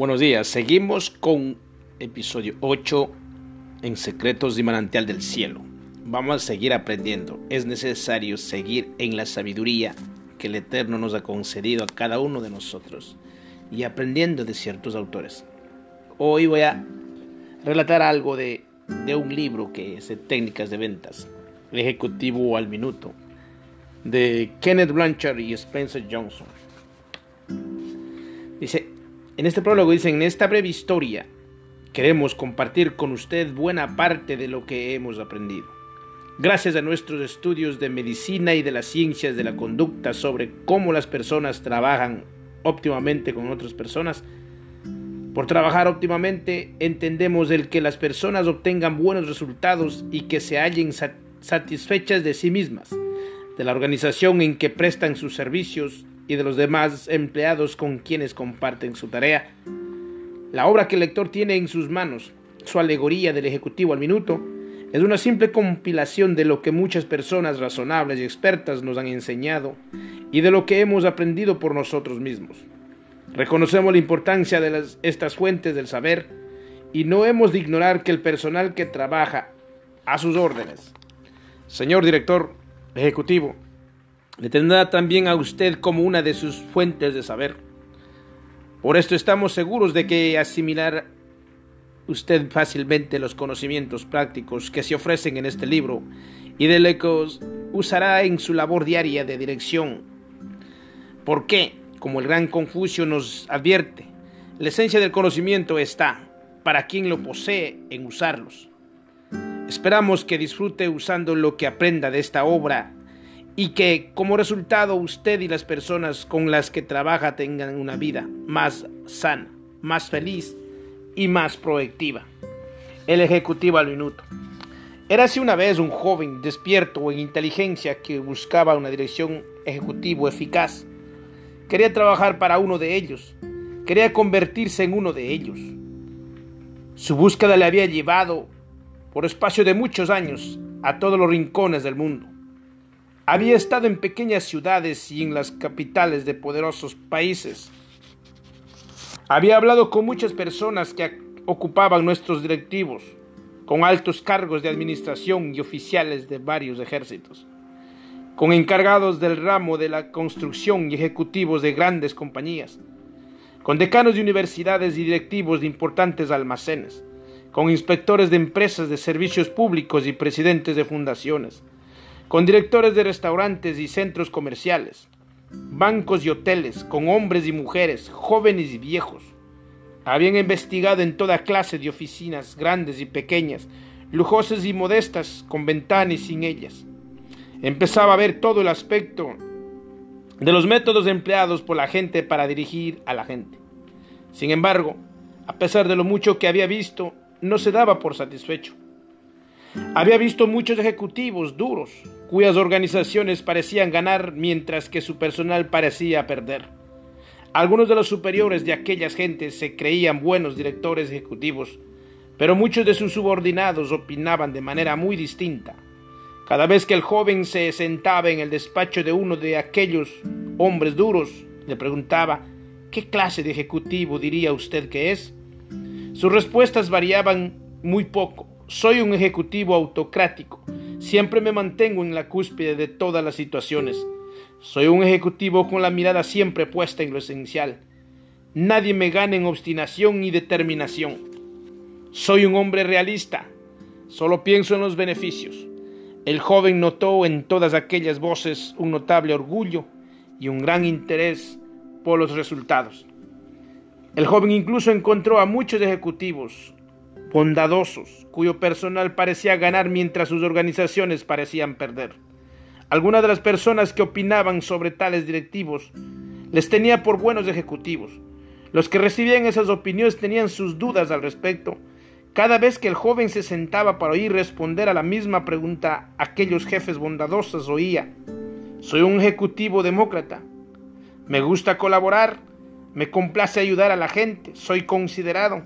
Buenos días, seguimos con episodio 8 en Secretos de Manantial del Cielo. Vamos a seguir aprendiendo. Es necesario seguir en la sabiduría que el Eterno nos ha concedido a cada uno de nosotros y aprendiendo de ciertos autores. Hoy voy a relatar algo de, de un libro que es técnicas de ventas, ejecutivo al minuto, de Kenneth Blanchard y Spencer Johnson. En este prólogo dicen, en esta breve historia queremos compartir con usted buena parte de lo que hemos aprendido. Gracias a nuestros estudios de medicina y de las ciencias de la conducta sobre cómo las personas trabajan óptimamente con otras personas, por trabajar óptimamente entendemos el que las personas obtengan buenos resultados y que se hallen satisfechas de sí mismas, de la organización en que prestan sus servicios y de los demás empleados con quienes comparten su tarea. La obra que el lector tiene en sus manos, su alegoría del Ejecutivo al minuto, es una simple compilación de lo que muchas personas razonables y expertas nos han enseñado y de lo que hemos aprendido por nosotros mismos. Reconocemos la importancia de estas fuentes del saber y no hemos de ignorar que el personal que trabaja a sus órdenes, señor director ejecutivo, le tendrá también a usted como una de sus fuentes de saber. Por esto estamos seguros de que asimilar usted fácilmente los conocimientos prácticos que se ofrecen en este libro y de lo que usará en su labor diaria de dirección. ¿Por qué? Como el gran Confucio nos advierte, la esencia del conocimiento está, para quien lo posee, en usarlos. Esperamos que disfrute usando lo que aprenda de esta obra y que como resultado usted y las personas con las que trabaja tengan una vida más sana, más feliz y más proactiva. El ejecutivo al minuto. Era así una vez un joven despierto en inteligencia que buscaba una dirección ejecutivo eficaz. Quería trabajar para uno de ellos. Quería convertirse en uno de ellos. Su búsqueda le había llevado, por espacio de muchos años, a todos los rincones del mundo. Había estado en pequeñas ciudades y en las capitales de poderosos países. Había hablado con muchas personas que ocupaban nuestros directivos, con altos cargos de administración y oficiales de varios ejércitos, con encargados del ramo de la construcción y ejecutivos de grandes compañías, con decanos de universidades y directivos de importantes almacenes, con inspectores de empresas de servicios públicos y presidentes de fundaciones, con directores de restaurantes y centros comerciales, bancos y hoteles, con hombres y mujeres, jóvenes y viejos. Habían investigado en toda clase de oficinas, grandes y pequeñas, lujosas y modestas, con ventanas y sin ellas. Empezaba a ver todo el aspecto de los métodos empleados por la gente para dirigir a la gente. Sin embargo, a pesar de lo mucho que había visto, no se daba por satisfecho. Había visto muchos ejecutivos duros, cuyas organizaciones parecían ganar mientras que su personal parecía perder. Algunos de los superiores de aquellas gentes se creían buenos directores ejecutivos, pero muchos de sus subordinados opinaban de manera muy distinta. Cada vez que el joven se sentaba en el despacho de uno de aquellos hombres duros, le preguntaba, ¿qué clase de ejecutivo diría usted que es? Sus respuestas variaban muy poco soy un ejecutivo autocrático. Siempre me mantengo en la cúspide de todas las situaciones. Soy un ejecutivo con la mirada siempre puesta en lo esencial. Nadie me gana en obstinación y determinación. Soy un hombre realista. Solo pienso en los beneficios. El joven notó en todas aquellas voces un notable orgullo y un gran interés por los resultados. El joven incluso encontró a muchos ejecutivos, bondadosos, cuyo personal parecía ganar mientras sus organizaciones parecían perder. Algunas de las personas que opinaban sobre tales directivos les tenía por buenos ejecutivos. Los que recibían esas opiniones tenían sus dudas al respecto. Cada vez que el joven se sentaba para oír responder a la misma pregunta, aquellos jefes bondadosos oía, soy un ejecutivo demócrata, me gusta colaborar, me complace ayudar a la gente, soy considerado,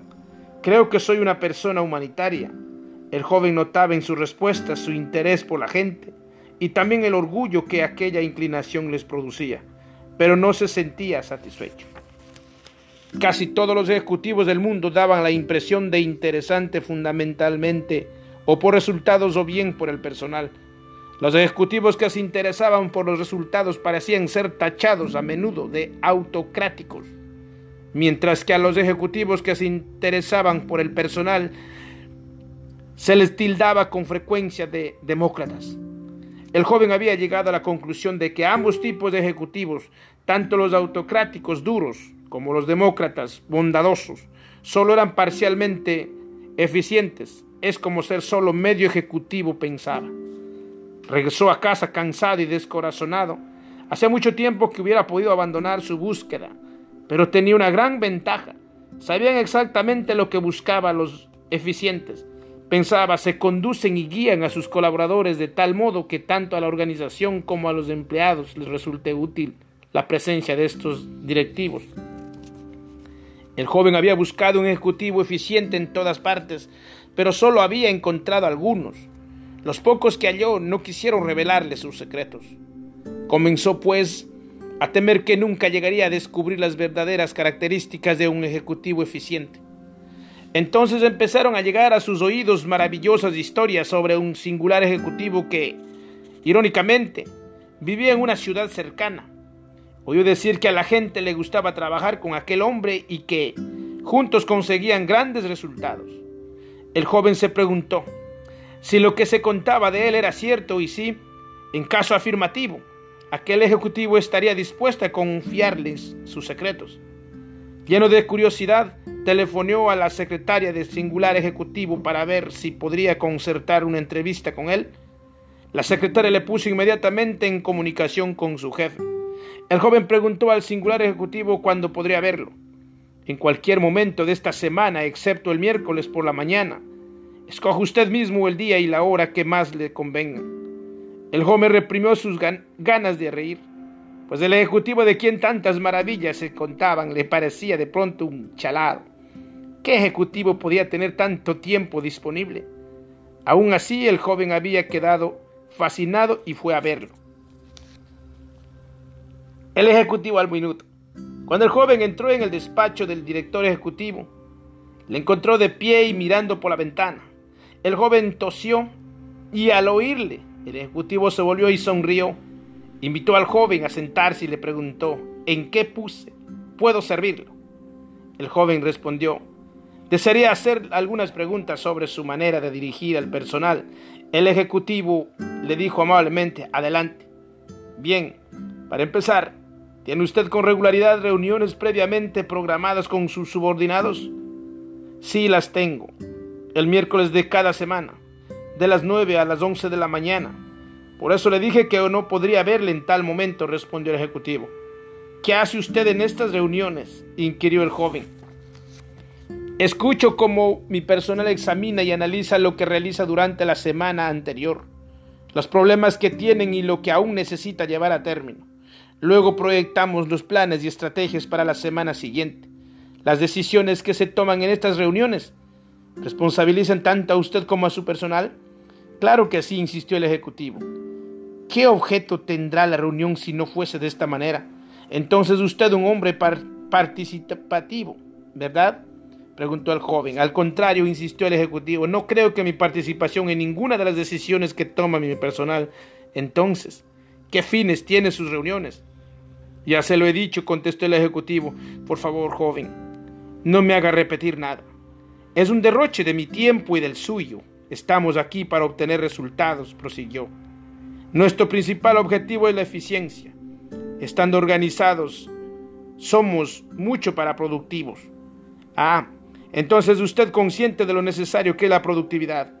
Creo que soy una persona humanitaria. El joven notaba en su respuesta su interés por la gente y también el orgullo que aquella inclinación les producía, pero no se sentía satisfecho. Casi todos los ejecutivos del mundo daban la impresión de interesante fundamentalmente o por resultados o bien por el personal. Los ejecutivos que se interesaban por los resultados parecían ser tachados a menudo de autocráticos, mientras que a los ejecutivos que se interesaban por el personal se les tildaba con frecuencia de demócratas. El joven había llegado a la conclusión de que ambos tipos de ejecutivos, tanto los autocráticos duros como los demócratas bondadosos, solo eran parcialmente eficientes. Es como ser solo medio ejecutivo pensaba. Regresó a casa cansado y descorazonado. Hacía mucho tiempo que hubiera podido abandonar su búsqueda, pero tenía una gran ventaja. Sabían exactamente lo que buscaban los eficientes. Pensaba, se conducen y guían a sus colaboradores de tal modo que tanto a la organización como a los empleados les resulte útil la presencia de estos directivos. El joven había buscado un ejecutivo eficiente en todas partes, pero solo había encontrado algunos. Los pocos que halló no quisieron revelarle sus secretos. Comenzó, pues, a temer que nunca llegaría a descubrir las verdaderas características de un ejecutivo eficiente. Entonces empezaron a llegar a sus oídos maravillosas historias sobre un singular ejecutivo que, irónicamente, vivía en una ciudad cercana. Oyó decir que a la gente le gustaba trabajar con aquel hombre y que juntos conseguían grandes resultados. El joven se preguntó, si lo que se contaba de él era cierto y si, en caso afirmativo, aquel ejecutivo estaría dispuesto a confiarles sus secretos. Lleno de curiosidad, telefonó a la secretaria del singular ejecutivo para ver si podría concertar una entrevista con él. La secretaria le puso inmediatamente en comunicación con su jefe. El joven preguntó al singular ejecutivo cuándo podría verlo. En cualquier momento de esta semana, excepto el miércoles por la mañana, Escoja usted mismo el día y la hora que más le convenga. El joven reprimió sus ganas de reír, pues el ejecutivo de quien tantas maravillas se contaban le parecía de pronto un chalado. ¿Qué ejecutivo podía tener tanto tiempo disponible? Aún así, el joven había quedado fascinado y fue a verlo. El ejecutivo al minuto. Cuando el joven entró en el despacho del director ejecutivo, le encontró de pie y mirando por la ventana. El joven tosió y al oírle, el ejecutivo se volvió y sonrió. Invitó al joven a sentarse y le preguntó, ¿en qué puse? ¿Puedo servirlo? El joven respondió, desearía hacer algunas preguntas sobre su manera de dirigir al personal. El ejecutivo le dijo amablemente, adelante. Bien, para empezar, ¿tiene usted con regularidad reuniones previamente programadas con sus subordinados? Sí, las tengo el miércoles de cada semana, de las 9 a las 11 de la mañana. Por eso le dije que no podría verle en tal momento, respondió el ejecutivo. ¿Qué hace usted en estas reuniones? inquirió el joven. Escucho cómo mi personal examina y analiza lo que realiza durante la semana anterior, los problemas que tienen y lo que aún necesita llevar a término. Luego proyectamos los planes y estrategias para la semana siguiente. Las decisiones que se toman en estas reuniones ¿Responsabilizan tanto a usted como a su personal? Claro que sí, insistió el ejecutivo. ¿Qué objeto tendrá la reunión si no fuese de esta manera? Entonces usted un hombre participativo, ¿verdad? Preguntó el joven. Al contrario, insistió el ejecutivo, no creo que mi participación en ninguna de las decisiones que toma mi personal. Entonces, ¿qué fines tiene sus reuniones? Ya se lo he dicho, contestó el ejecutivo. Por favor, joven, no me haga repetir nada. Es un derroche de mi tiempo y del suyo. Estamos aquí para obtener resultados, prosiguió. Nuestro principal objetivo es la eficiencia. Estando organizados, somos mucho para productivos. Ah, entonces usted consciente de lo necesario que es la productividad.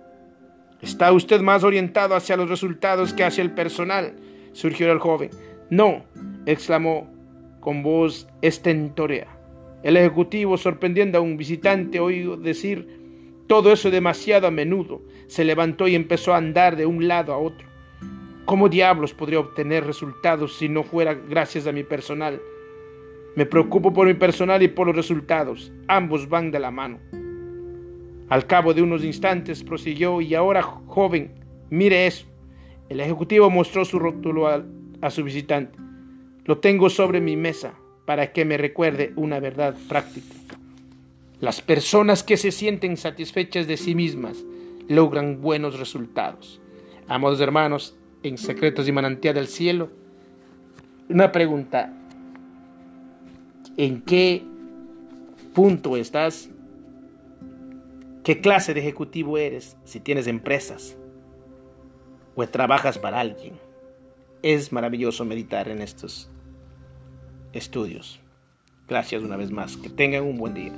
¿Está usted más orientado hacia los resultados que hacia el personal? surgió el joven. No, exclamó con voz estentórea. El ejecutivo, sorprendiendo a un visitante, oyó decir todo eso demasiado a menudo. Se levantó y empezó a andar de un lado a otro. ¿Cómo diablos podría obtener resultados si no fuera gracias a mi personal? Me preocupo por mi personal y por los resultados. Ambos van de la mano. Al cabo de unos instantes prosiguió, y ahora, joven, mire eso. El ejecutivo mostró su rótulo a, a su visitante. Lo tengo sobre mi mesa. para que me recuerde una verdad práctica. Las personas que se sienten satisfechas de sí mismas logran buenos resultados. Amados hermanos, en Secretos y Manantial del Cielo, una pregunta. ¿En qué punto estás? ¿Qué clase de ejecutivo eres si tienes empresas o trabajas para alguien? Es maravilloso meditar en estos estudios. Gracias una vez más. Que tengan un buen día.